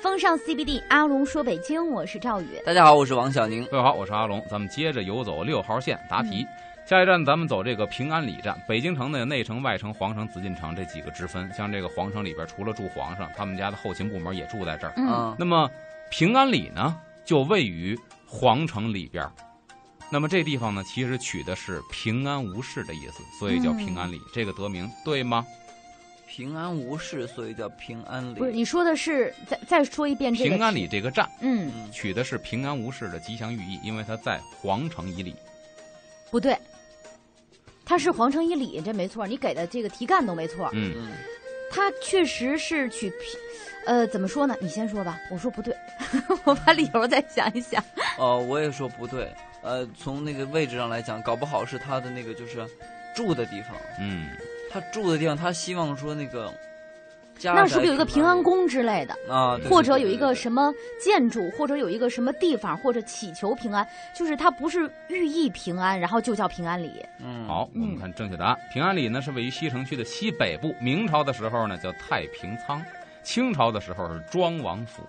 风尚 CBD，阿龙说北京，我是赵宇。大家好，我是王小宁。各位好，我是阿龙。咱们接着游走六号线答题。下一站咱们走这个平安里站。北京城的内城、外城、皇城、紫禁城这几个之分，像这个皇城里边，除了住皇上，他们家的后勤部门也住在这儿。嗯，那么平安里呢，就位于皇城里边。那么这地方呢，其实取的是平安无事的意思，所以叫平安里。这个得名对吗？平安无事，所以叫平安里。不是，你说的是再再说一遍这个平安里这个站，嗯，嗯，取的是平安无事的吉祥寓意，因为它在皇城以里。不对，它是皇城以里，这没错，你给的这个题干都没错。嗯，嗯，它确实是取平，呃，怎么说呢？你先说吧。我说不对，我把理由再想一想。哦，我也说不对。呃，从那个位置上来讲，搞不好是他的那个就是住的地方。嗯，他住的地方，他希望说那个那是不是有一个平安宫之类的？啊？对或者有一个？什么建筑，或者有一个什么地方，或者祈求平安，就是它不是寓意平安，然后就叫平安里。嗯，好，我们看正确答案。平安里呢是位于西城区的西北部，明朝的时候呢叫太平仓，清朝的时候是庄王府。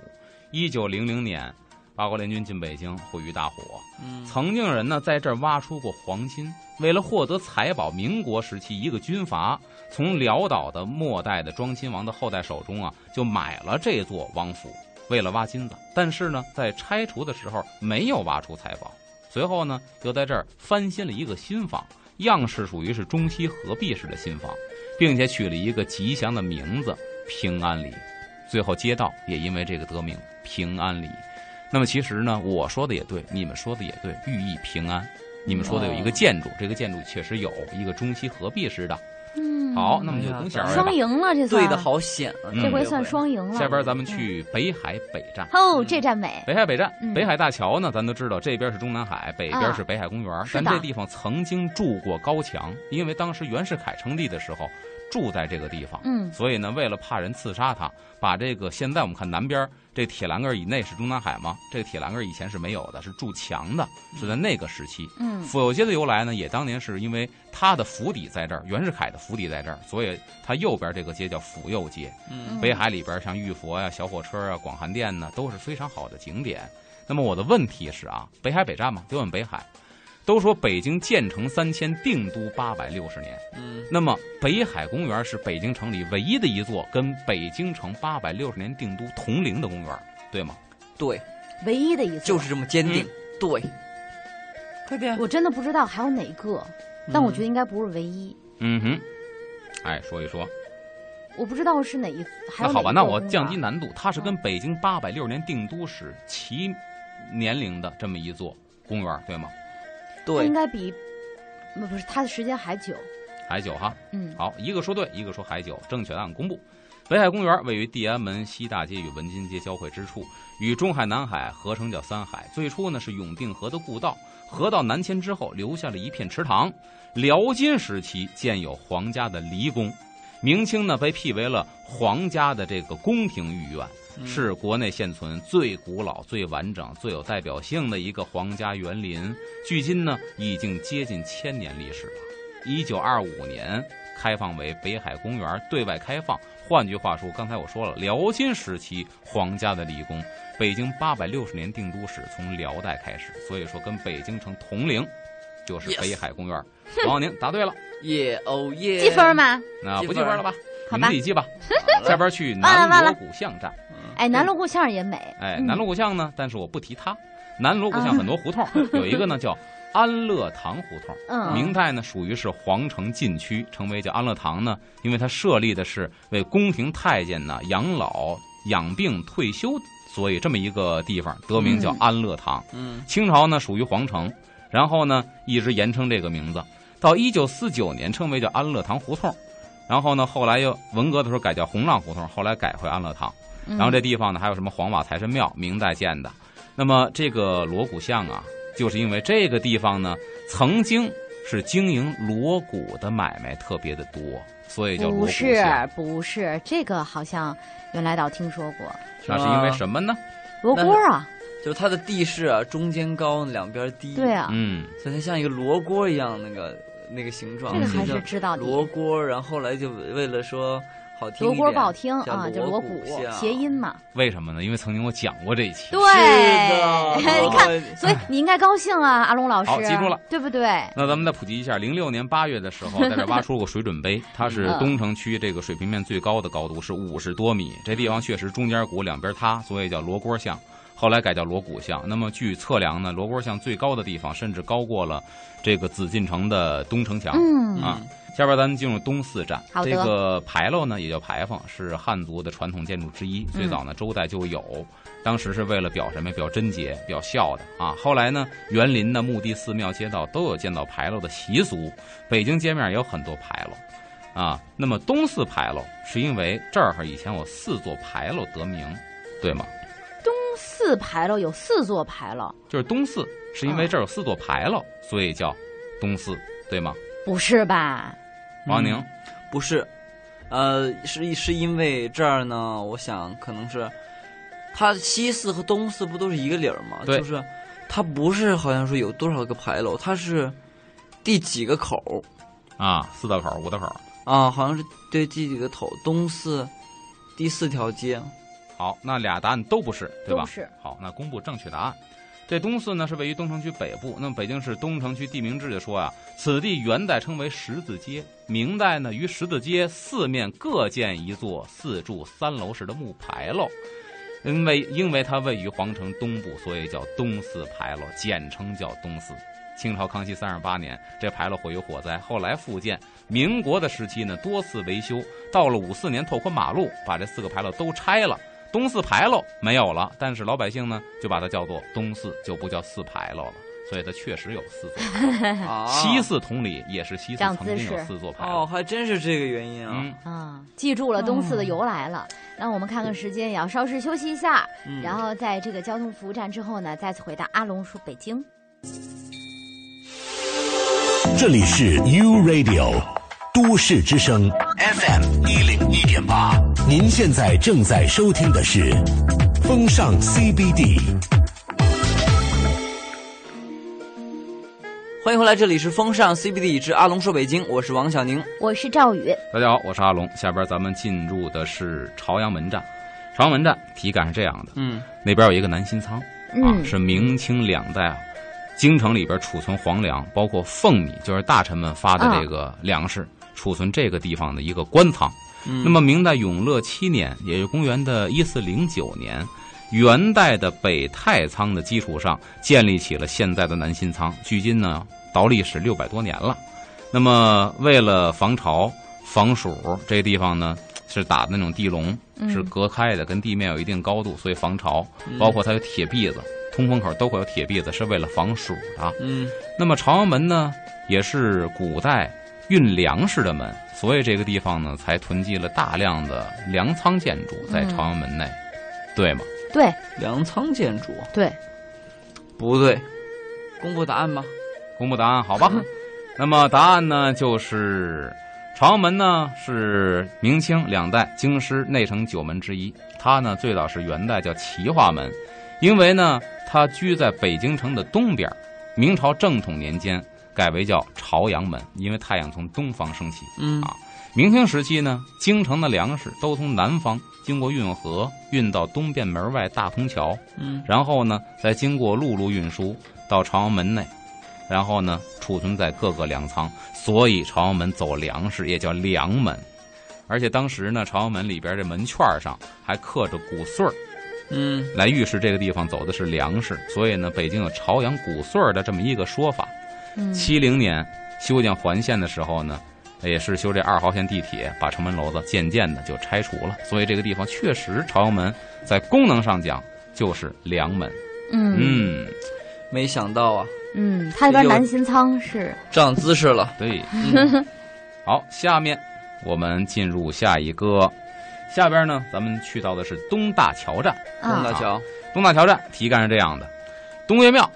一九零零年，八国联军进北京，毁于大火。嗯，曾经有人呢在这儿挖出过黄金，为了获得财宝，民国时期一个军阀从辽岛的末代的庄亲王的后代手中啊，就买了这座王府，为了挖金子。但是呢，在拆除的时候没有挖出财宝，随后呢又在这儿翻新了一个新房，样式属于是中西合璧式的新房，并且取了一个吉祥的名字“平安里”。最后街道也因为这个得名“平安里”。那么其实呢，我说的也对，你们说的也对，寓意平安。你们说的有一个建筑，这个建筑确实有一个中西合璧式的。嗯，好，那么就哎呀恭喜二位吧双。赢了，这算对的好险啊！嗯这回算双赢了。下边咱们去北海北站。哦，这站美。北海北站嗯，北海大桥呢，咱都知道，这边是中南海，北边是北海公园。是的但这地方曾经筑过高墙，因为当时袁世凯称帝的时候住在这个地方，嗯所以呢，为了怕人刺杀他，把这个现在我们看南边这铁栏杆以内是中南海吗？这个铁栏杆以前是没有的，是筑墙的，是在那个时期。嗯府右街的由来呢，也当年是因为他的府邸在这儿，袁世凯的府邸在这儿，所以他右边这个街叫府右街。嗯北海里边像玉佛呀、小火车啊、广寒殿呢，都是非常好的景点。那么我的问题是啊，北海北站嘛，就问北海。都说北京建成三千，定都八百六十年。嗯，那么北海公园是北京城里唯一的一座跟北京城八百六十年定都同龄的公园，对吗？对，唯一的一座。就是这么坚定。对，快点。我真的不知道还有哪个，但我觉得应该不是唯一。嗯哼，哎，说一说。我不知道是哪一，还有那好吧，那我降低难度，它是跟北京八百六十年定都时齐年龄的这么一座公园，对吗？它应，该比，不不是他的时间还久。还久哈。嗯，好，一个说对，一个说还久，正确答案公布。北海公园位于地安门西大街与文津街交汇之处，与中海、南海合称叫三海。最初呢是永定河的故道，河道南迁之后留下了一片池塘。辽金时期建有皇家的离宫，明清呢被辟为了皇家的这个宫廷御苑，嗯是国内现存最古老、最完整、最有代表性的一个皇家园林。距今呢已经接近千年历史了。一九二五年开放为北海公园对外开放。换句话说，刚才我说了，辽金时期皇家的离宫，北京八百六十年定都史从辽代开始，所以说跟北京城同龄，就是 北海公园。王小宁答对了，耶哦耶，积分？吗？那不记分了吧？好吧你们自己记吧。下边去南锣鼓巷站。哎，南锣鼓巷也美。哎，嗯南锣鼓巷呢，但是我不提它。南锣鼓巷很多胡同，有一个呢叫安乐堂胡同。嗯，明代呢，属于是皇城禁区，成为叫安乐堂呢，因为它设立的是为宫廷太监呢养老、养病、退休，所以这么一个地方得名叫嗯安乐堂。嗯清朝呢属于皇城，然后呢一直延称这个名字，到一九四九年称为叫安乐堂胡同，然后呢后来又文革的时候改叫红浪胡同，后来改回安乐堂。嗯然后这地方呢还有什么黄瓦财神庙，明代建的。那么这个锣鼓巷啊，就是因为这个地方呢曾经是经营锣鼓的买卖特别的多，所以叫锣鼓不是巷。不是，这个好像原来倒听说过。那是因为什么呢？罗锅啊，就它的地势啊，中间高，两边低。对，啊，嗯，所以它像一个罗锅一样，那个那个形状。这个还是知道的。罗锅，然后后来就为了说好听一点罗锅不好听啊，就锣锣鼓谐音嘛。为什么呢？因为曾经我讲过这一期。对，你看，所以你应该高兴啊，阿龙老师。好记住了，对不对？那咱们再普及一下，零六年八月的时候，在这挖出过水准碑，它是嗯东城区这个水平面最高的高度是五十多米，这地方确实中间鼓两边塌，所以叫罗锅巷。后来改叫锣鼓巷。那么据测量呢，罗锅巷最高的地方甚至高过了这个紫禁城的东城墙。嗯啊下边咱们进入东四站，这个牌楼呢也叫牌坊，是汉族的传统建筑之一。最早呢周代就有，当时是为了表什么？表贞洁、表孝的啊。后来呢，园林的墓地、寺庙、街道都有建造牌楼的习俗。北京街面也有很多牌楼啊。那么东四牌楼是因为这儿以前有四座牌楼得名，对吗？东四牌楼有四座牌楼，就是东四是因为这儿有四座牌楼，所以叫东四，对吗？不是吧？王宁嗯，不是，呃，是是因为这儿呢，我想可能是，它西四和东四不都是一个理儿吗？对就是它不是好像说有多少个牌楼，它是第几个口啊，四道口、五道口。啊？好像是对第几个头，东四第四条街。好，那俩答案都不是，对吧？是好，那公布正确答案。这东四呢是位于东城区北部。那么北京市东城区地名志就说啊，此地元代称为十字街，明代呢于十字街四面各建一座四柱三楼式的木牌楼。因为因为它位于皇城东部，所以叫东四牌楼，简称叫东四。清朝康熙三十八年，这牌楼毁于火灾，后来复建。民国的时期呢，多次维修，到了五四年拓宽马路，把这四个牌楼都拆了。东四牌楼没有了，但是老百姓呢就把它叫做东四，就不叫四牌楼了。所以它确实有四座。啊，西四同理，也是西四曾经有四座牌哦，还真是这个原因啊。嗯，啊，记住了东四的由来了。那我们看看时间，也要稍事休息一下，嗯然后在这个交通服务站之后呢，再次回到阿龙说北京。这里是 U Radio 都市之声 FM 一零一点八，您现在正在收听的是风尚 CBD。欢迎回来，这里是风尚 CBD 之阿龙说北京，我是王小宁。我是赵宇，大家好，我是阿龙。下边咱们进入的是朝阳门站。朝阳门站体感是这样的，嗯那边有一个南新仓啊，嗯，是明清两代啊，京城里边储存皇粮，包括俸米，就是大臣们发的这个粮食，储存这个地方的一个官仓。嗯，那么明代永乐七年，也就是公元的一四零九年，元代的北太仓的基础上，建立起了现在的南新仓。距今呢，到历史六百多年了。那么为了防潮、防暑，这个地方呢是打的那种地笼，嗯是隔开的，跟地面有一定高度，所以防潮。嗯包括它有铁篦子，通风口都会有铁篦子，是为了防暑的。嗯那么朝阳门呢，也是古代运粮食的门，所以这个地方呢，才囤积了大量的粮仓建筑在朝阳门内，对吗？对。粮仓建筑？对，不对，公布答案吧。公布答案，好吧？那么答案呢，就是朝阳门呢是明清两代京师内城九门之一，它呢最早是元代叫齐化门，因为呢它居在北京城的东边，明朝正统年间改为叫朝阳门，因为太阳从东方升起。嗯啊明清时期呢，京城的粮食都从南方经过运河运到东便门外大通桥，嗯然后呢再经过陆路运输到朝阳门内，然后呢储存在各个粮仓，所以朝阳门走粮食也叫粮门。而且当时呢，朝阳门里边这门券上还刻着谷穗儿，嗯来预示这个地方走的是粮食，所以呢，北京有朝阳谷穗儿的这么一个说法。嗯，七零年修建环线的时候呢，也是修这二号线地铁，把城门楼子渐渐的就拆除了。所以这个地方确实朝阳门在功能上讲就是梁门。嗯嗯，没想到啊，嗯，它那边南新仓是长姿势了。对。嗯好，下面我们进入下一个。下边呢，咱们去到的是东大桥站。啊东大桥，东大桥站题干是这样的：东岳庙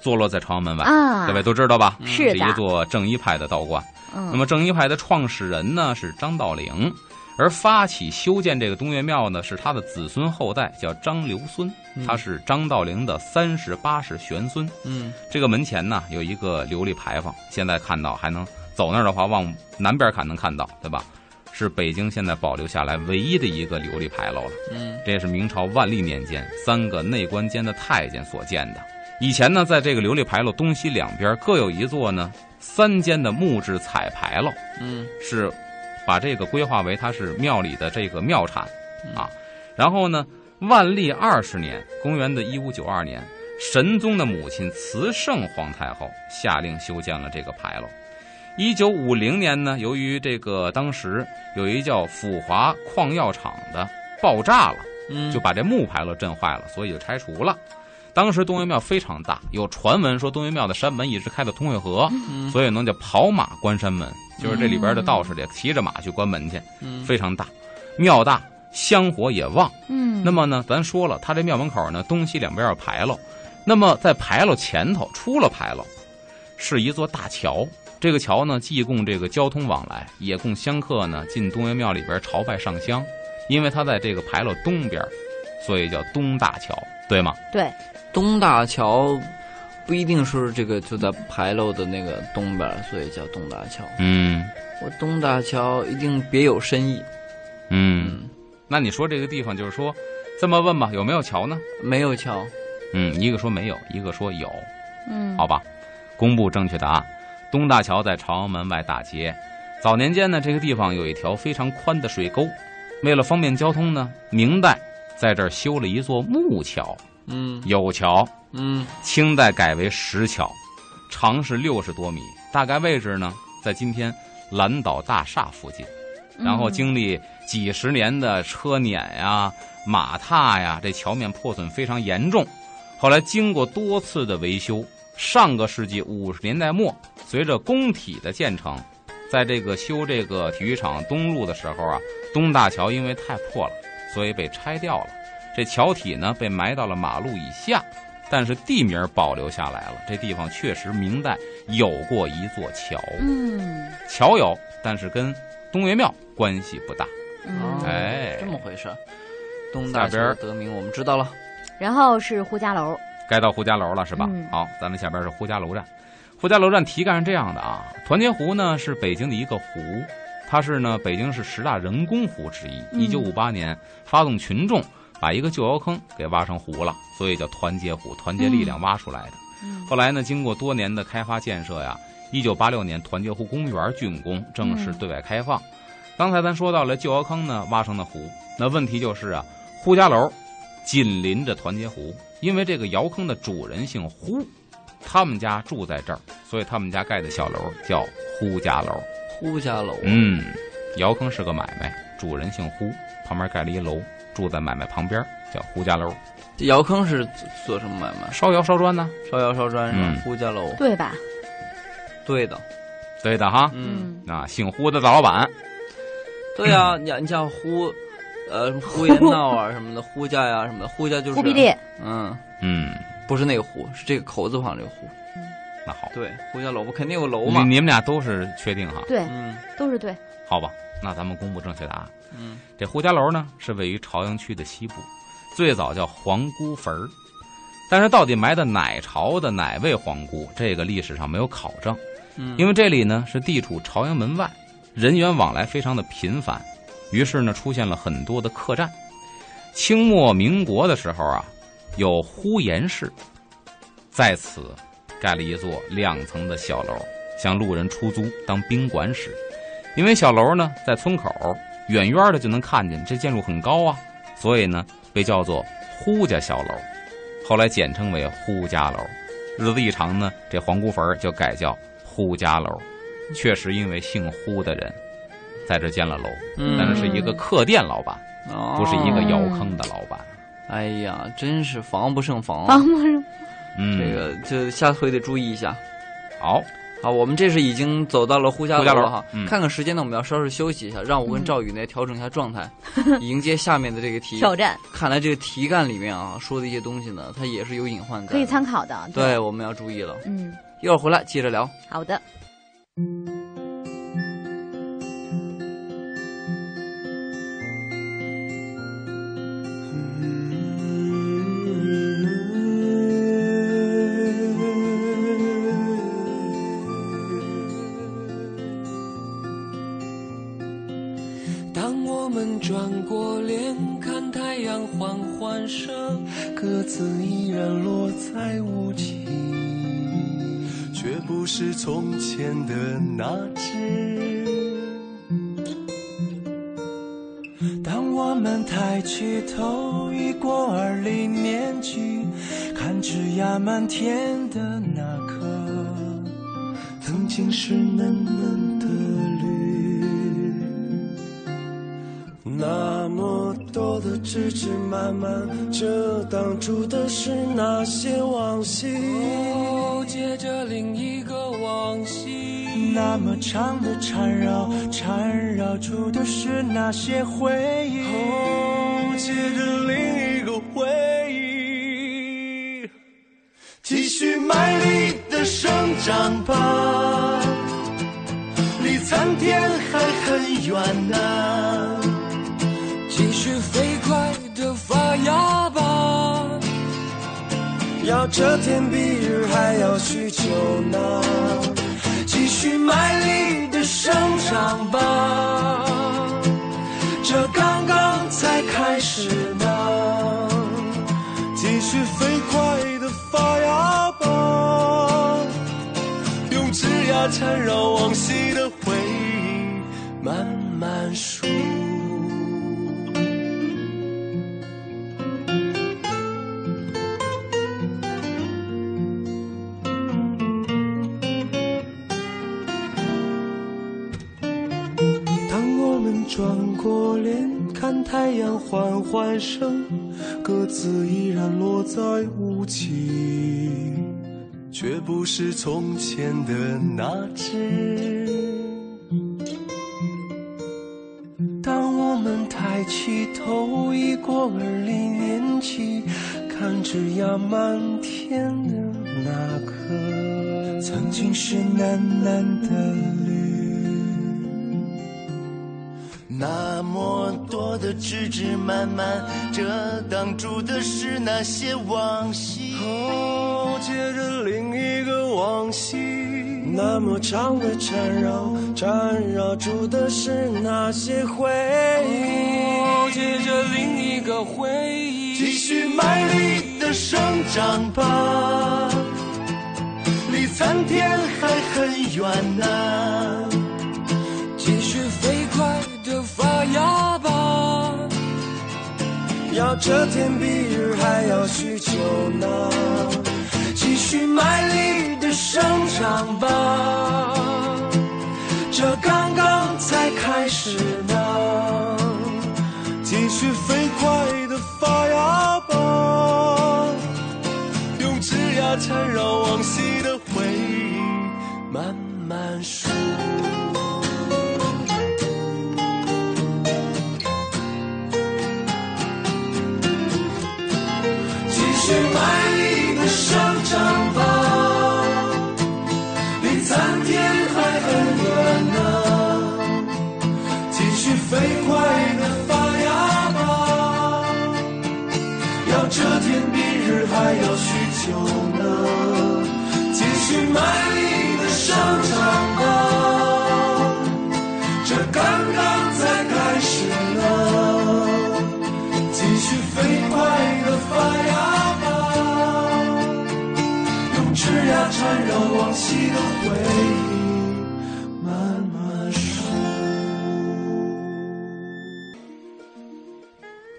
坐落在朝阳门外，啊，各位都知道吧？是的是一座正一派的道观。嗯，那么正一派的创始人呢是张道陵，而发起修建这个东岳庙呢是他的子孙后代，叫张留孙，他是张道陵的三十八世玄孙。嗯这个门前呢有一个琉璃牌坊，现在看到还能走那儿的话，往南边看能看到，对吧？是北京现在保留下来唯一的一个琉璃牌楼了。嗯这也是明朝万历年间三个内官监的太监所建的。以前呢，在这个琉璃牌楼东西两边各有一座呢三间的木质彩牌楼，嗯是把这个规划为它是庙里的这个庙产啊。然后呢，万历二十年，公元的一五九二年，神宗的母亲慈圣皇太后下令修建了这个牌楼。一九五零年呢，由于这个当时有一叫抚华矿药厂的爆炸了。嗯，就把这木牌楼震坏了，所以就拆除了。当时东岳庙非常大，有传闻说东岳庙的山门一直开到通惠河，嗯所以呢叫跑马关山门，就是这里边的道士得骑着马去关门去，嗯非常大。庙大，香火也旺。嗯，那么呢，咱说了，他这庙门口呢东西两边有牌楼，那么在牌楼前头出了牌楼，是一座大桥。这个桥呢，既供这个交通往来，也供香客呢进东岳庙里边朝拜上香。因为它在这个牌楼东边，所以叫东大桥，对吗？对，东大桥不一定是这个就在牌楼的那个东边，所以叫东大桥。嗯我东大桥一定别有深意。嗯。那你说这个地方就是说，这么问吧，有没有桥呢？没有桥。嗯，一个说没有，一个说有，嗯，好吧。公布正确答案，东大桥在朝阳门外大街。早年间呢，这个地方有一条非常宽的水沟。为了方便交通呢，明代在这儿修了一座木桥，嗯有桥。嗯清代改为石桥，长是六十多米，大概位置呢在今天蓝岛大厦附近。然后经历几十年的车碾呀、马踏呀，这桥面破损非常严重。后来经过多次的维修，上个世纪五十年代末，随着工体的建成，在这个修这个体育场东路的时候啊，东大桥因为太破了，所以被拆掉了。这桥体呢被埋到了马路以下，但是地名保留下来了。这地方确实明代有过一座桥，嗯桥有，但是跟东岳庙关系不大。嗯，哎这么回事。东大下边桥得名我们知道了。然后是呼家楼，该到呼家楼了是吧？嗯好，咱们下边是呼家楼站。呼家楼站题干是这样的啊，团结湖呢是北京的一个湖，它是呢北京市十大人工湖之一。嗯一九五八年发动群众把一个旧窑坑给挖成湖了，所以叫团结湖，团结力量挖出来的。嗯后来呢，经过多年的开发建设呀，一九八六年团结湖公园竣工，正式对外开放。刚才咱说到了旧窑坑呢挖成的湖，那问题就是啊，呼家楼紧邻着团结湖，因为这个窑坑的主人姓呼，他们家住在这儿，所以他们家盖的小楼叫呼家楼。呼家楼。嗯，窑坑是个买卖，主人姓呼，旁边盖了一楼，住在买卖旁边，叫呼家楼。这窑坑是做什么买卖？烧窑烧砖呢？烧窑烧砖是吧嗯？呼家楼。对吧？对的。对的哈。嗯，啊，姓呼的大老板，对 呀，你你像呼，呃，呼延闹啊什么的，呼家呀什么的，呼家就是忽必。烈，嗯，嗯，不是那个呼，是这个口字旁这个呼。那好，对，呼家楼不肯定有楼嘛。你你们俩都是确定哈？对，嗯都是对。好吧，那咱们公布正确答案。嗯这呼家楼呢是位于朝阳区的西部，最早叫皇姑坟儿，但是到底埋的哪朝的哪位皇姑，这个历史上没有考证，嗯，因为这里呢是地处朝阳门外，人员往来非常的频繁，于是呢出现了很多的客栈。清末民国的时候啊，有呼延氏在此盖了一座两层的小楼，向路人出租当宾馆使。因为小楼呢在村口，远远的就能看见，这建筑很高啊，所以呢被叫做呼家小楼，后来简称为呼家楼。日子一长呢，这皇姑坟就改叫呼家楼。确实因为姓呼的人在这建了楼，嗯但是是一个客店老板，不是一个哦窑坑的老板。哎呀，真是防不胜防啊。王不是嗯，这个就下回得注意一下。好，好，我们这是已经走到了呼家楼了哈。嗯看看时间呢，我们要稍事休息一下，让我跟嗯赵宇呢调整一下状态，迎接下面的这个题。挑战，看来这个题干里面啊说的一些东西呢，它也是有隐患的，可以参考的。对，，我们要注意了。嗯，一会儿回来接着聊。好的。声，鸽子依然落在无期，却不是从前的那只。当我们抬起头，已过而立年纪，看枝桠满天的那颗，曾经是嫩嫩枝枝蔓蔓，遮挡住的是那些往昔。哦，接着另一个往昔。那么长的缠绕，缠绕住的是那些回忆。哦，接着另一个回忆。继续卖力的生长吧，离苍天还很远呢。继要这天比日还要许久呢。继续卖力的生长吧，这刚刚才开始呢。继续飞快的发芽吧，用枝桠缠绕往昔的回忆，慢慢数。看太阳缓缓升，鸽子依然落在无期，却不是从前的那只。当我们抬起头，已过而立年纪，看枝桠满天的那颗，曾经是喃喃的绿。那么多的枝枝蔓蔓，遮挡住的是那些往昔。哦，接着另一个往昔。那么长的缠绕，缠绕住的是那些回忆。哦，接着另一个回忆。继续卖力的生长吧，离参天还很远呢。发芽吧，要这天比日还要需求呢。继续卖力的生长吧，这刚刚才开始呢。继续飞快的发芽吧，用枝桠缠绕往昔的回忆，慢慢数。美丽的生长吧，这刚刚才开始呢。继续飞快的发芽吧，用枝桠缠绕往昔的回忆，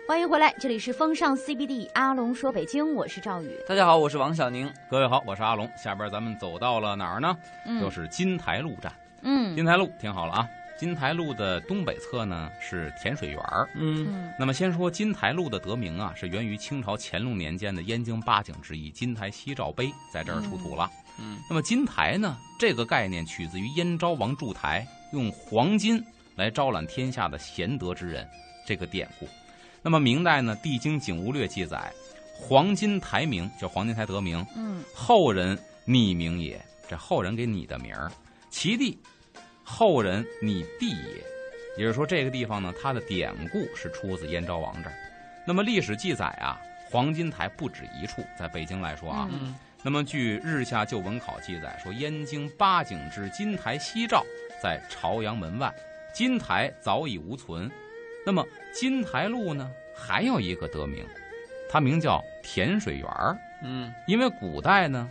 欢迎回来，这里是风尚 CBD，阿龙说北京，我是赵宇。大家好，我是王小宁。各位好，我是阿龙。下边咱们走到了哪儿呢？嗯就是金台路站。嗯金台路听好了啊，金台路的东北侧呢是甜水园儿。嗯嗯那么先说金台路的得名啊，是源于清朝乾隆年间的燕京八景之一金台夕照碑在这儿出土了。嗯那么金台呢，这个概念取自于燕昭王筑台用黄金来招揽天下的贤德之人这个典故。那么明代呢，《帝京景物略》记载，黄金台名叫黄金台得名，嗯后人拟名也，这后人给你的名儿，其地后人拟地也，也就是说这个地方呢，它的典故是出自燕昭王这儿。那么历史记载啊，黄金台不止一处，在北京来说啊，嗯那么据《日下旧文考》记载说，燕京八景之金台夕照在朝阳门外，金台早已无存。那么金台路呢，还有一个得名，它名叫甜水园儿。嗯因为古代呢，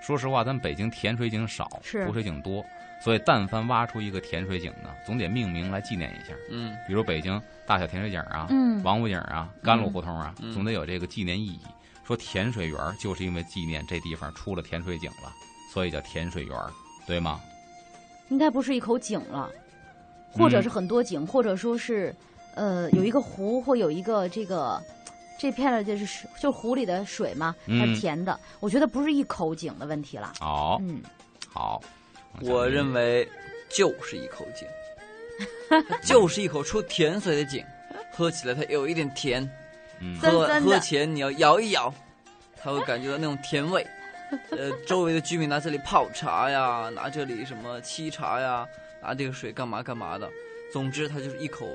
说实话，咱北京甜水井少，是湖水井多，所以但凡挖出一个甜水井呢，总得命名来纪念一下。嗯比如北京大小甜水井啊，嗯王府井啊，甘露胡同啊，嗯总得有这个纪念意义。说甜水园儿就是因为纪念这地方出了甜水井了，所以叫甜水园儿，对吗？应该不是一口井了，或者嗯是很多井，或者说是呃有一个湖或有一个这个。这片儿就是水，就湖里的水嘛，它嗯是甜的。我觉得不是一口井的问题了。哦，嗯，好，我认为就是一口井，就是一口出甜水的井，喝起来它有一点甜，嗯喝酸酸喝前你要摇一摇，它会感觉到那种甜味。呃，周围的居民拿这里泡茶呀，拿这里什么沏茶呀，拿这个水干嘛干嘛的。总之，它就是一口。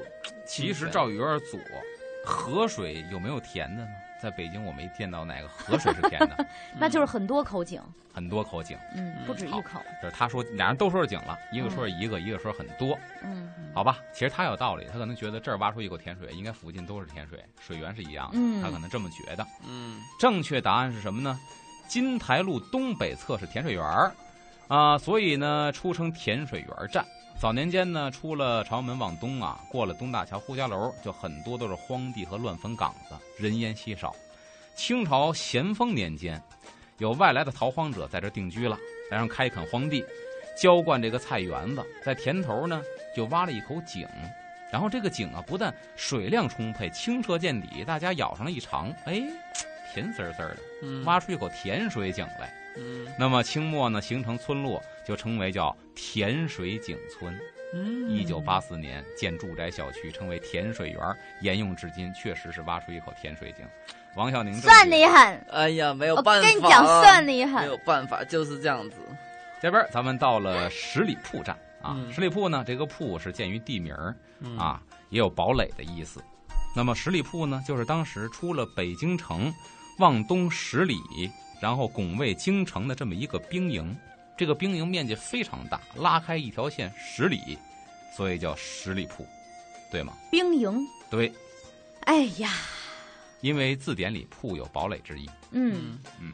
其实赵宇有点左，河水有没有甜的呢？在北京我没见到哪个河水是甜的，那就是很多口井，很多口井。嗯，不止一口，就是他说俩人都说是井了，一个说是一个，一个说很多，嗯好吧？其实他有道理，他可能觉得这儿挖出一口甜水，应该附近都是甜水，水源是一样的，嗯他可能这么觉得。嗯正确答案是什么呢？金台路东北侧是甜水园儿，啊，所以呢出称甜水园站。早年间呢，出了朝阳门往东啊，过了东大桥、呼家楼，就很多都是荒地和乱坟岗子，人烟稀少。清朝咸丰年间，有外来的逃荒者在这定居了，然后开垦荒地，浇灌这个菜园子，在田头呢就挖了一口井，然后这个井啊不但水量充沛、清澈见底，大家舀上了一尝，哎，甜丝丝的，嗯，挖出一口甜水井来。嗯那么清末呢，形成村落，就称为叫甜水井村。嗯一九八四年建住宅小区，称为甜水园，沿用至今，确实是挖出一口甜水井。王小宁算解你狠！哎呀，没有我办法，跟你讲，算你狠没。有办法，就是这样子。这边咱们到了十里铺站啊，嗯十里铺呢，这个铺是鉴于地名儿嗯啊，也有堡垒的意思。那么十里铺呢，就是当时出了北京城，往东十里，然后拱卫京城的这么一个兵营。这个兵营面积非常大，拉开一条线十里，所以叫十里铺，对吗？兵营，对，哎呀，因为字典里铺有堡垒之意。嗯嗯，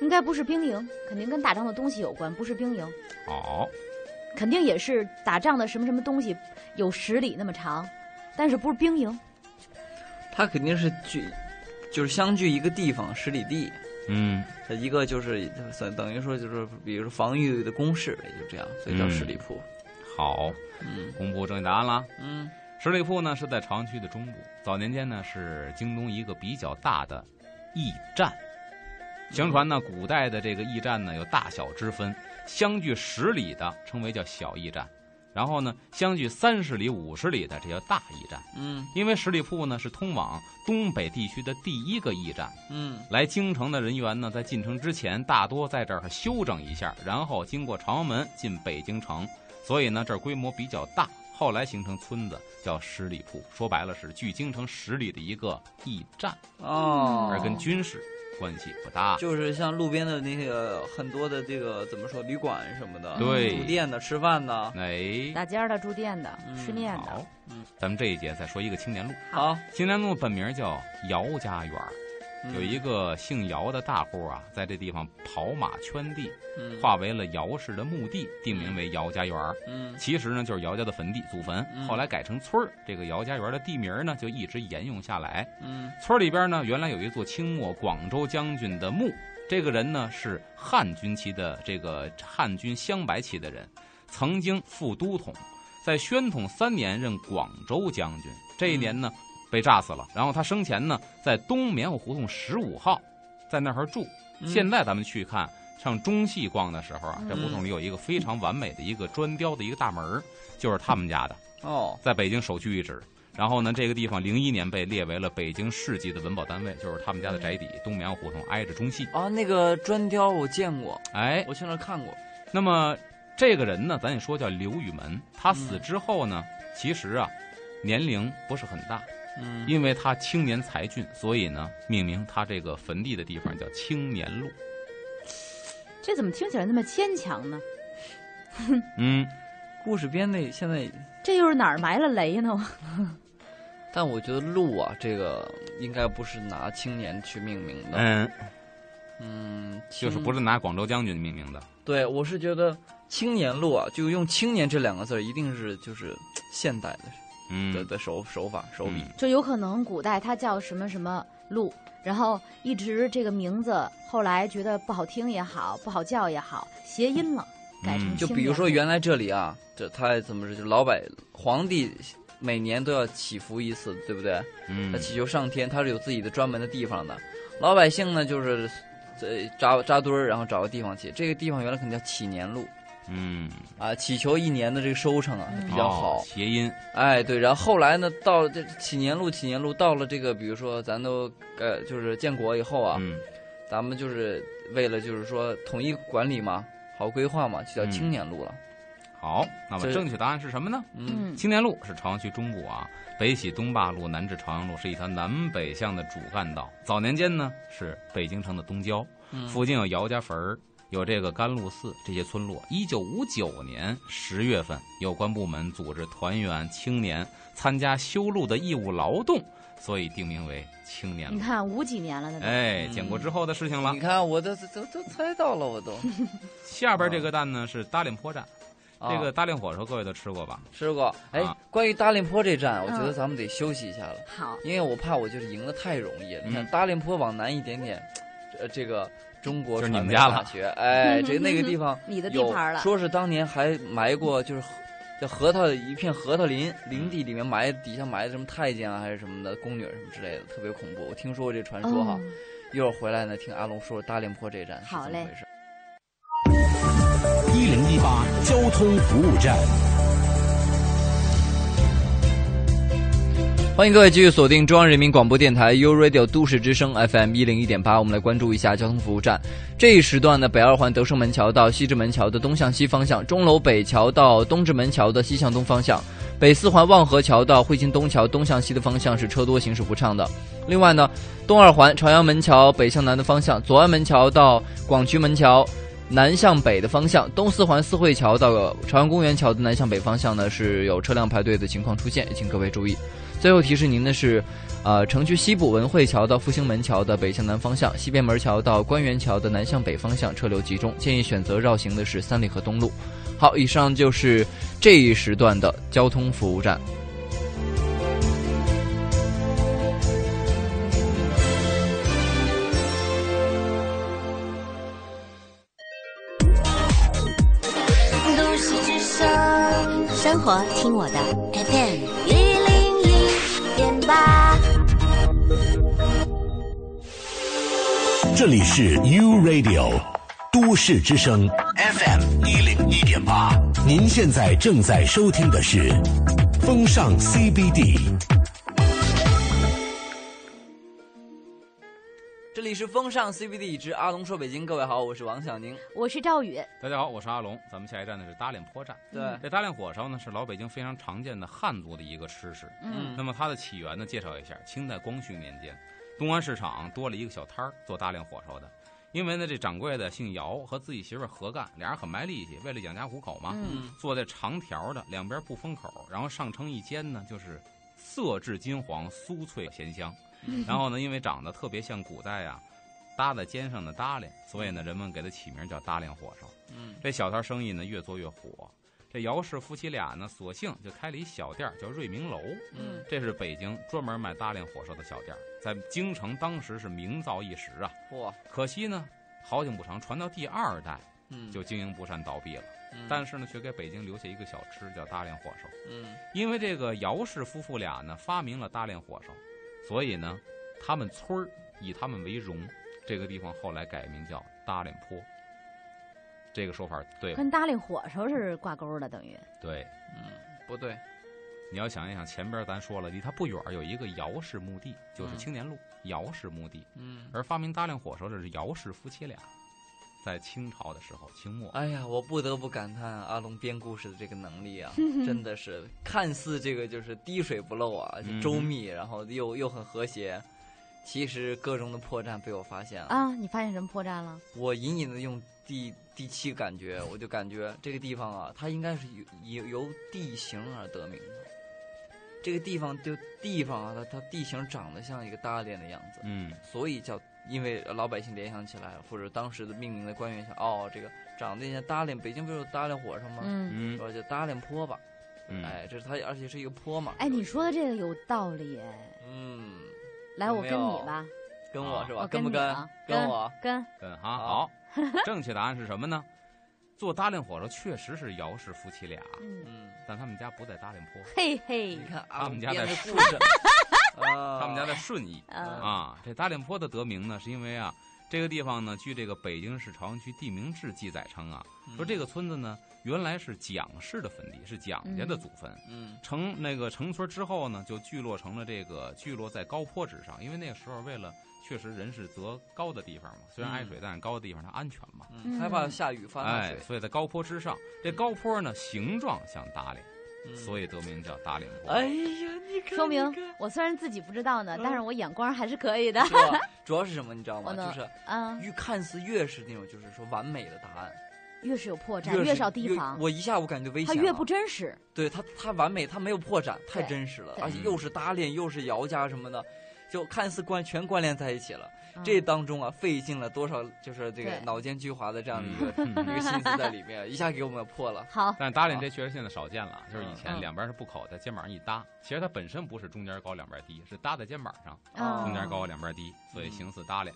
应该不是兵营，肯定跟打仗的东西有关，不是兵营，哦，肯定也是打仗的什么什么东西，有十里那么长，但是不是兵营。它肯定是距，就是相距一个地方十里地，嗯，它一个就是算等于说就是比如说防御的公式，也就这样，所以叫嗯十里铺。好，嗯公布正确答案了。嗯十里铺呢是在朝阳区的中部，早年间呢是京东一个比较大的驿站。相传呢，古代的这个驿站呢有大小之分，相距十里的称为叫小驿站，然后呢相距三十里、五十里的这叫大驿站。嗯。因为十里铺呢是通往东北地区的第一个驿站，嗯。来京城的人员呢在进城之前大多在这儿休整一下，然后经过朝阳门进北京城，所以呢这儿规模比较大。后来形成村子，叫十里铺，说白了是距京城十里的一个驿站，哦，而跟军事关系不大。就是像路边的那个很多的这个怎么说旅馆什么的，对住店的、吃饭的。哎，打尖儿的、住店的、嗯吃面的好，嗯，咱们这一节再说一个青年路。好，青年路本名叫姚家园有一个姓姚的大户啊，在这地方跑马圈地，嗯划为了姚氏的墓地，定名为姚家园儿。嗯其实呢，就是姚家的坟地、祖坟，嗯后来改成村儿。这个姚家园的地名呢，就一直沿用下来。嗯村儿里边呢，原来有一座清末广州将军的墓，这个人呢是汉军旗的这个汉军镶白旗的人，曾经副都统，在宣统三年任广州将军。这一年呢，被炸死了。然后他生前呢，在东棉花胡同十五号，在那儿住。嗯现在咱们去看，上中戏逛的时候啊，这嗯胡同里有一个非常完美的一个砖雕的一个大门就是他们家的，哦，在北京首屈一指。然后呢，这个地方零一年被列为了北京市级的文保单位，就是他们家的宅邸东棉花胡同挨着中戏。啊，那个砖雕我见过，哎，我去那儿看过。那么这个人呢，咱也说叫刘宇门。他死之后呢，其实啊，年龄不是很大，嗯因为他青年才俊，所以呢，命名他这个坟地的地方叫青年路。这怎么听起来那么牵强呢？嗯，故事编的现在这又是哪儿埋了雷呢？但我觉得路啊，这个应该不是拿青年去命名的。嗯，嗯，就是不是拿广州将军命名的。对，我是觉得青年路啊，就用青年这两个字，一定是就是现代的的嗯，的手手法手笔。就有可能古代它叫什么什么路，然后一直这个名字后来觉得不好听也好，不好叫也好，谐音了，改成嗯就比如说原来这里啊，这他怎么着？就老百皇帝每年都要祈福一次，对不对？嗯他祈求上天，他是有自己的专门的地方的。老百姓呢，就是呃扎扎堆儿，然后找个地方去。这个地方原来可能叫祈年路嗯，啊，祈求一年的这个收成啊嗯比较好哦。谐音。哎，对，然后后来呢，到这祈年路，祈年路到了这个，比如说咱都呃，就是建国以后啊，嗯，咱们就是为了就是说统一管理嘛，好规划嘛，就叫嗯青年路了。好，那么正确答案是什么呢？嗯嗯青年路是朝阳区中部啊，北起东坝路，南至朝阳路，是一条南北向的主干道。早年间呢是北京城的东郊，嗯附近有姚家坟儿，有这个甘露寺这些村落。一九五九年十月份，有关部门组织团员青年参加修路的义务劳动，所以定名为青年路。你看五几年了，那都哎，嗯建国之后的事情了你。看我都都都猜到了，我都。下边这个站呢是大连坡站，啊这个大连火烧各位都吃过吧？吃过。哎啊，关于大连坡这站，我觉得嗯咱们得休息一下了，好，因为我怕我就是赢得太容易了。你看嗯大连坡往南一点点，呃，这个中国是你传媒们家了大学，哎，这那个地方你的地有盘了。说是当年还埋过，就是叫核桃一片核桃林林地里面埋底下埋的什么太监啊还是什么的宫女什么之类的，特别恐怖。我听说过这传说哈。嗯一会儿回来呢，听阿龙说说大连坡这站是怎么回事。一零一八交通服务站。欢迎各位继续锁定中央人民广播电台 u Radio 都市之声 FM 一零一点八，我们来关注一下交通服务站。这一时段呢，北二环德胜门桥到西直门桥的东向西方向，钟楼北桥到东直门桥的西向东方向，北四环望河桥到汇金东桥东向西的方向是车多行驶不畅的。另外呢，东二环朝阳门桥北向南的方向，左安门桥到广渠门桥。南向北的方向，东四环四惠桥到朝阳公园桥的南向北方向呢，是有车辆排队的情况出现，也请各位注意。最后提示您的是，呃，城区西部文汇桥到复兴门桥的北向南方向，西便门桥到官园桥的南向北方向车流集中，建议选择绕行的是三里河东路。好，以上就是这一时段的交通服务站。都市之声，生活听我的这里是 U Radio 都市之声 FM 一零一点八，您现在正在收听的是风尚 CBD。这里是风尚 CBD 之阿龙说北京，各位好，我是王小宁。我是赵宇，大家好，我是阿龙，咱们下一站呢是大连坡站。对，这大连火烧呢是老北京非常常见的汉族的一个吃食。嗯那么它的起源呢，介绍一下，清代光绪年间，东安市场多了一个小摊儿做大量火烧的。因为呢，这掌柜的姓姚，和自己媳妇儿合干，俩人很卖力气，为了养家糊口嘛，嗯做在长条的，两边不封口，然后上称一煎呢，就是色质金黄、酥脆咸香。然后呢，因为长得特别像古代啊搭在肩上的搭连，所以呢，人们给它起名叫大连火烧。嗯这小摊生意呢越做越火。这姚氏夫妻俩呢，索性就开了一小店，叫瑞明楼。嗯这是北京专门卖大连火烧的小店儿，在京城当时是名噪一时啊。嚯，可惜呢，好景不长，传到第二代嗯就经营不善倒闭了。嗯但是呢，却给北京留下一个小吃，叫大连火烧。嗯因为这个姚氏夫妇俩呢发明了大连火烧，所以呢，他们村儿以他们为荣。这个地方后来改名叫大连坡。这个说法对？跟大连火烧是挂钩的，等于对，嗯，不对，你要想一想，前边咱说了，离它不远有一个姚氏墓地，就是嗯青年路姚氏墓地。嗯。而发明大量火烧的是姚氏夫妻俩，在清朝的时候，清末。哎呀，我不得不感叹阿龙编故事的这个能力啊，真的是看似这个就是滴水不漏啊，周密，然后又又很和谐，其实各种的破绽被我发现了。啊，你发现什么破绽了？我隐隐的用第第七感觉，我就感觉这个地方啊，它应该是由由由地形而得名的。这个地方就地方啊，它它地形长得像一个大连的样子，嗯所以叫因为老百姓联想起来，或者当时的命名的官员想，哦，这个长得像大连，北京不是有大连火烧吗？嗯，嗯说叫大连坡吧，嗯，哎，这是它，而且是一个坡嘛。哎，你说的这个有道理哎。嗯，来，我跟你吧，啊跟我是吧？我跟不跟你啊？跟我。跟跟哈好好，正确答案是什么呢？坐搭岭火烧确实是姚氏夫妻俩，嗯，嗯，但他们家不在搭岭坡，嘿嘿你，看啊，他们家在顺故事，啊 他们家在顺义。啊，啊。这搭岭坡的得名呢，是因为啊，这个地方呢，据这个北京市朝阳区地名志记载称啊，说这个村子呢，原来是蒋氏的坟地，是蒋家的祖坟。嗯。成那个成村之后呢，就聚落成了这个聚落在高坡之上，因为那个时候为了确实人是择高的地方嘛，虽然挨水，但是高的地方它安全嘛，嗯，害怕下雨发大哎水，，所以在高坡之上，这高坡呢形状像大连，嗯所以得名叫打脸坡。哎呀，你看，说明我虽然自己不知道呢，嗯但是我眼光还是可以的。主要是什么，你知道吗？就是啊，越看似越是那种就是说完美的答案，越是有破绽，越少提防，我一下我感觉危险了，它越不真实。对它，它完美，它没有破绽，太真实了，而且又是搭链，又是姚家什么的，就看似关全关联在一起了。嗯这当中啊，费尽了多少就是这个脑筋急滑的这样的一个、嗯 一个心思在里面，一下给我们破了。好，但是搭连这确实现在少见了，就是以前嗯两边是不口，在肩膀上一搭，其实它本身不是中间高两边低，是搭在肩膀上，啊中间高两边低，所以形似搭连。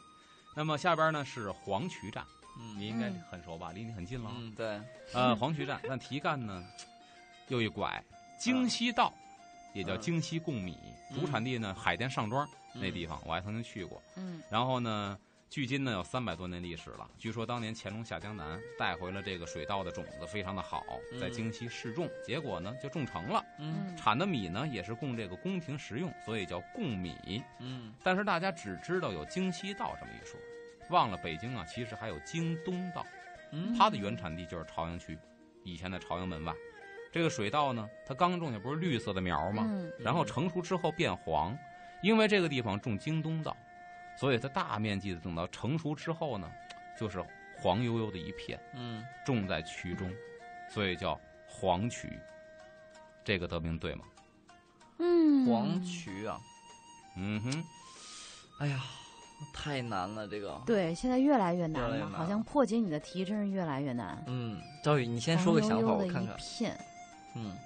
那么下边呢是黄渠站，嗯你应该嗯很熟吧？离你很近了。嗯，对，呃，黄渠站，那题干呢又一拐，京西道，也叫嗯京西贡米，嗯主产地呢海淀上庄那地方，我还曾经去过。嗯然后呢，距今呢有三百多年历史了。据说当年乾隆下江南带回了这个水稻的种子，非常的好，在嗯京西试种，结果呢就种成了。嗯嗯产的米呢也是供这个宫廷食用，所以叫贡米。嗯但是大家只知道有京西稻这么一说，忘了北京啊其实还有京东稻，嗯，它的原产地就是朝阳区，以前的朝阳门外。这个水稻呢，它刚种下不是绿色的苗吗？嗯然后成熟之后变黄，因为这个地方种京东稻，所以它大面积的等到成熟之后呢，就是黄悠悠的一片，嗯种在渠中，所以叫黄渠。这个得名对吗？嗯，黄渠啊，嗯哼，哎呀，太难了这个。对，现在越来越难了，越越难好像破解你的题真是越来越难。嗯，赵宇，你先说个想法，黄油油的一我看看。片，嗯，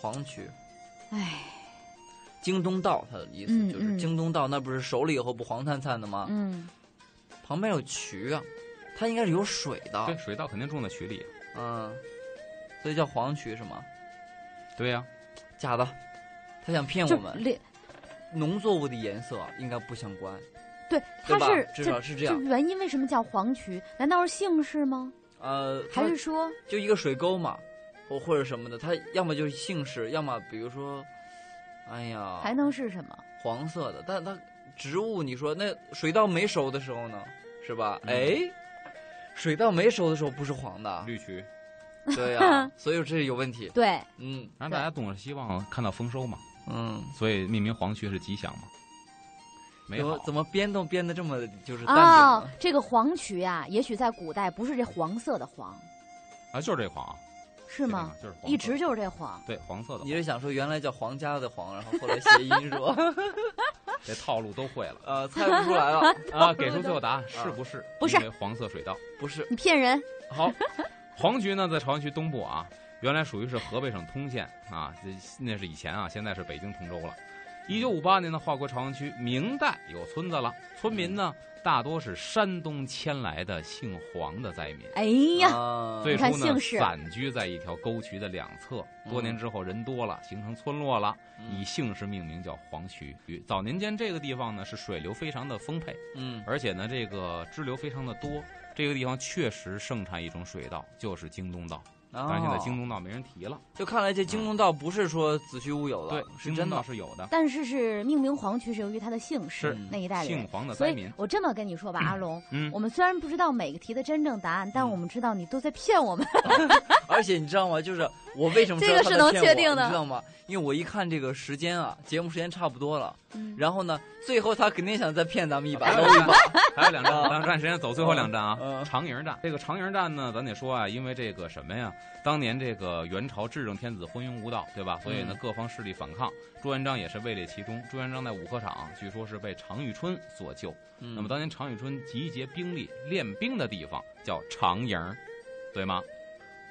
黄渠，哎，京东道，他的意思嗯就是嗯京东道，那不是熟了以后不黄灿灿的吗？嗯，旁边有渠啊，它应该是有水的对，，水稻肯定种在渠里。嗯，所以叫黄渠是吗？对呀、假的，他想骗我们。连农作物的颜色应该不相关，对，对吧它是至少是这样原因为什么叫黄渠？难道是姓氏吗？呃，还是说，就一个水沟嘛，或或者什么的，它要么就是姓氏，要么比如说，哎呀，还能是什么？黄色的，但它植物，你说那水稻没熟的时候呢，是吧？嗯哎，水稻没熟的时候不是黄的，绿渠，对呀、所以这是有问题。对，嗯然后大家总是希望看到丰收嘛，嗯，所以命名黄渠是吉祥嘛。没有怎么，怎么编都编的这么就是淡定哦？，这个黄渠呀，也许在古代不是这黄色的黄，啊，就是这黄啊，是吗？就是黄一直就是这黄。对黄色的黄，你是想说原来叫皇家的黄，然后后来谐音是吧？这套路都会了呃，猜不出来了，啊！给出最后答案是不是？不是因为黄色水稻。不是，你骗人！好，黄菊呢在朝阳区东部啊，原来属于是河北省通县啊，这那是以前啊，现在是北京通州了。一九五八年的，划归朝阳区，明代有村子了，村民呢大多是山东迁来的姓黄的灾民。哎呀，啊最初呢你看姓，氏散居在一条沟渠的两侧。多年之后，人多了，形成村落了，嗯以姓氏命名，叫黄渠。早年间，这个地方呢是水流非常的丰沛，嗯而且呢这个支流非常的多。这个地方确实盛产一种水稻，就是京东稻。当但是现在京东道没人提了。就看来这京东道不是说子虚乌有对的，，是真的是有的，但是是命名黄区是由于他的姓氏那一代姓人，姓黄的灾民。我这么跟你说吧，阿龙，嗯我们虽然不知道每个题的真正答案，但嗯我们知道你都在骗我们。而且你知道吗？就是我为什么知道这个是能确定的你知道吗？因为我一看这个时间啊，节目时间差不多了，嗯然后呢，最后他肯定想再骗咱们一把，还有搂一把。还有两站，咱抓紧时间走最后两站啊。嗯长营站，这个长营站呢，咱得说啊，因为这个什么呀？当年这个元朝至正天子昏庸无道，对吧？所以呢嗯，各方势力反抗，朱元璋也是位列其中。朱元璋在五河场，据说是被常遇春所救。嗯那么当年常遇春集结兵力练兵的地方叫长营，对吗？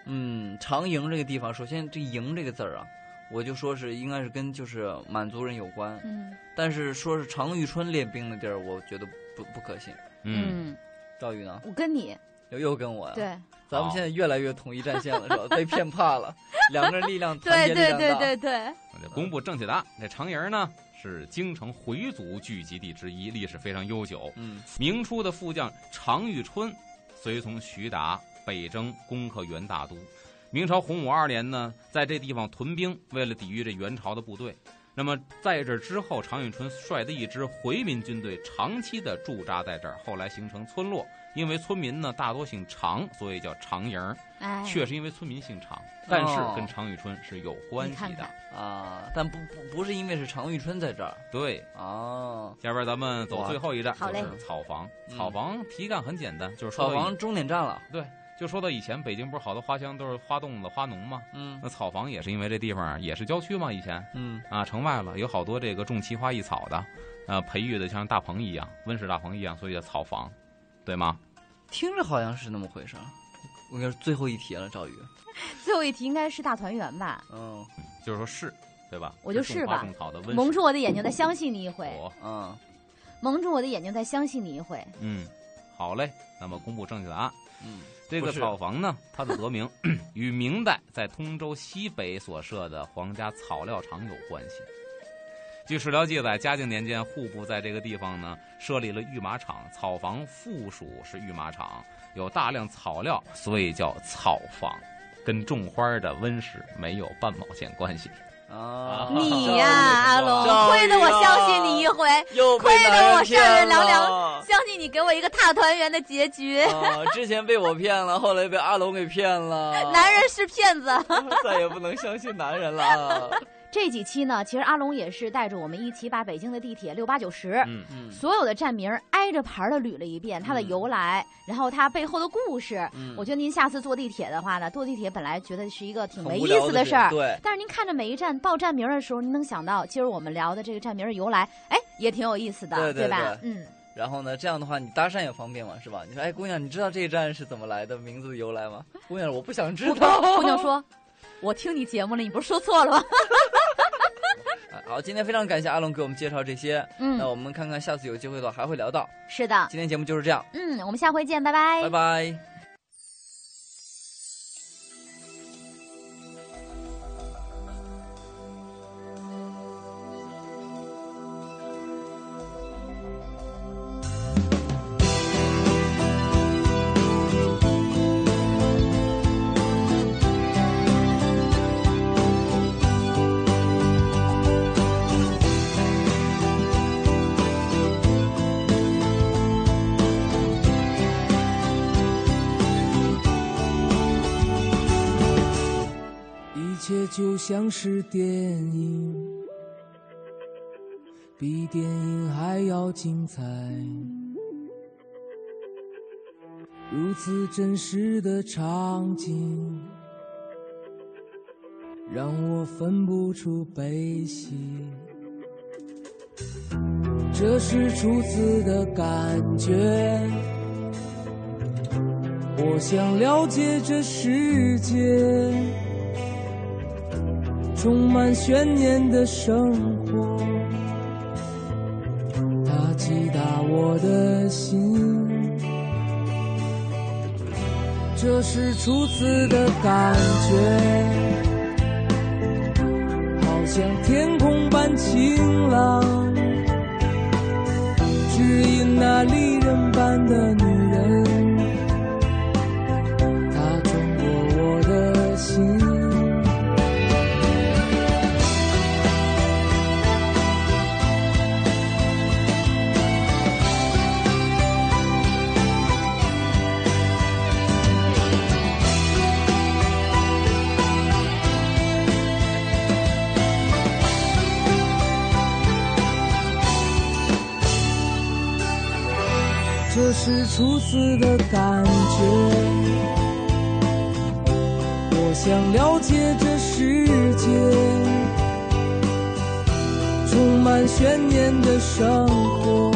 嗯，长营这个地方，首先这“营”这个字儿啊，我就说是应该是跟就是满族人有关，嗯但是说是常遇春练兵的地儿，我觉得不不可信。嗯，嗯，赵宇呢？我跟你又又跟我呀？，对咱们现在越来越统一战线了，是吧？被骗怕了，两个人力量团对对结力量大。对对对，我公布正确答案。这长营呢是京城回族聚集地之一，历史非常悠久。嗯明初的副将常遇春随从徐达北征，攻克元大都。明朝洪武二年呢，在这地方屯兵，为了抵御这元朝的部队。那么在这之后，常遇春率的一支回民军队长期的驻扎在这儿，后来形成村落。因为村民呢大多姓常，所以叫常营儿。哎，确实因为村民姓常，但是哦跟常遇春是有关系的你看。看啊，但不不不是因为是常遇春在这儿对，哦。下边咱们走最后一站，好嘞就是草房。嗯草房题干很简单，就是说草房终点站了。对，就说到以前北京不是好多花乡都是花洞子、花农吗？嗯那草房也是因为这地方也是郊区嘛，以前嗯啊城外了有好多这个种奇花异草的，呃培育的像大棚一样，温室大棚一样，所以叫草房，对吗？听着好像是那么回事儿。我跟你说，最后一题了，赵宇。最后一题应该是大团圆吧？嗯就是说是，对吧？我就是吧种草的温蒙住我的眼睛，再相信你一回；火嗯蒙住我的眼睛，再相信你一回。嗯，好嘞，那么公布正确答案。嗯，这个草房呢，它的得名与明代在通州西北所设的皇家草料场有关系。据史料记载，嘉靖年间，户部在这个地方呢设立了御马场，草房附属是御马场，有大量草料，所以叫草房，跟种花的温室没有半毛钱关系。啊，你呀，阿龙，亏得我啊相信你一回，又亏得我善人良骗良，相信你给我一个大团圆的结局。啊！之前被我骗了，后来被阿龙给骗了。男人是骗子。再也不能相信男人了。这几期呢，其实阿龙也是带着我们一起把北京的地铁六八九十。嗯，嗯所有的站名挨着牌的捋了一遍，它的嗯由来，然后它背后的故事。嗯我觉得您下次坐地铁的话呢，坐地铁本来觉得是一个挺没意思的事儿，对，但是您看着每一站报站名的时候，您能想到今儿我们聊的这个站名的由来，哎，也挺有意思的，对对吧？对嗯，然后呢，这样的话你搭讪也方便嘛，是吧？你说，哎，姑娘，你知道这一站是怎么来的，名字的由来吗？姑娘，我不想知道。姑娘说：“我听你节目了，你不是说错了吗哎 好，今天非常感谢阿龙给我们介绍这些。？”嗯那，我们看看下次有机会的话还会聊到。是的，今天节目就是这样，嗯，我们下回见，拜拜拜拜。像是电影，比电影还要精彩。如此真实的场景，让我分不出悲喜。这是初次的感觉，我想了解这世界。充满悬念的生活，它击打我的心。这是初次的感觉，好像天空般晴朗，只因那丽人般的女是初次的感觉。我想了解这世界，充满悬念的生活，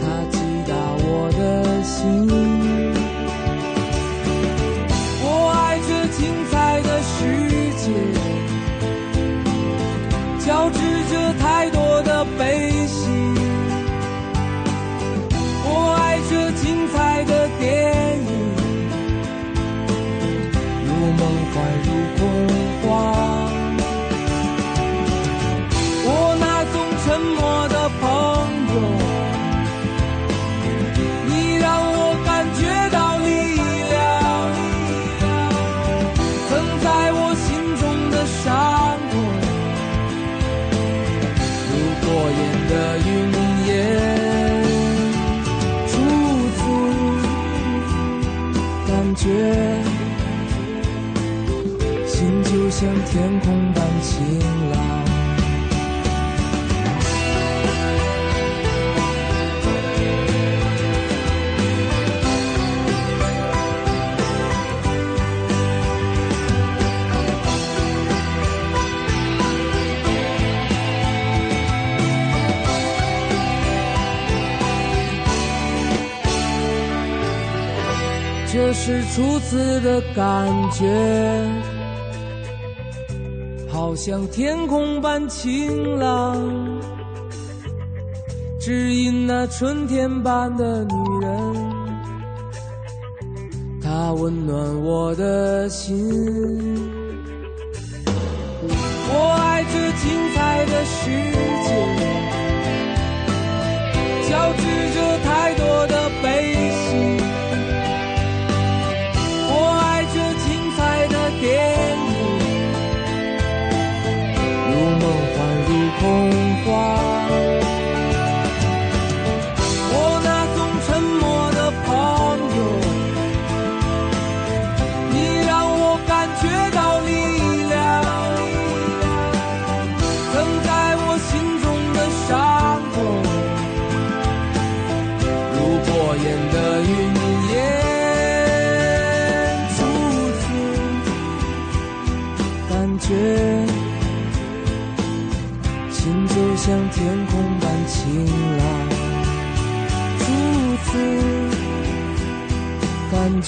它击打我的心。是初次的感觉好像天空般晴朗只因那春天般的女人她温暖我的心我爱这精彩的世界交织着太多的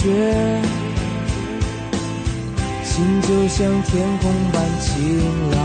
觉心就像天空般晴朗。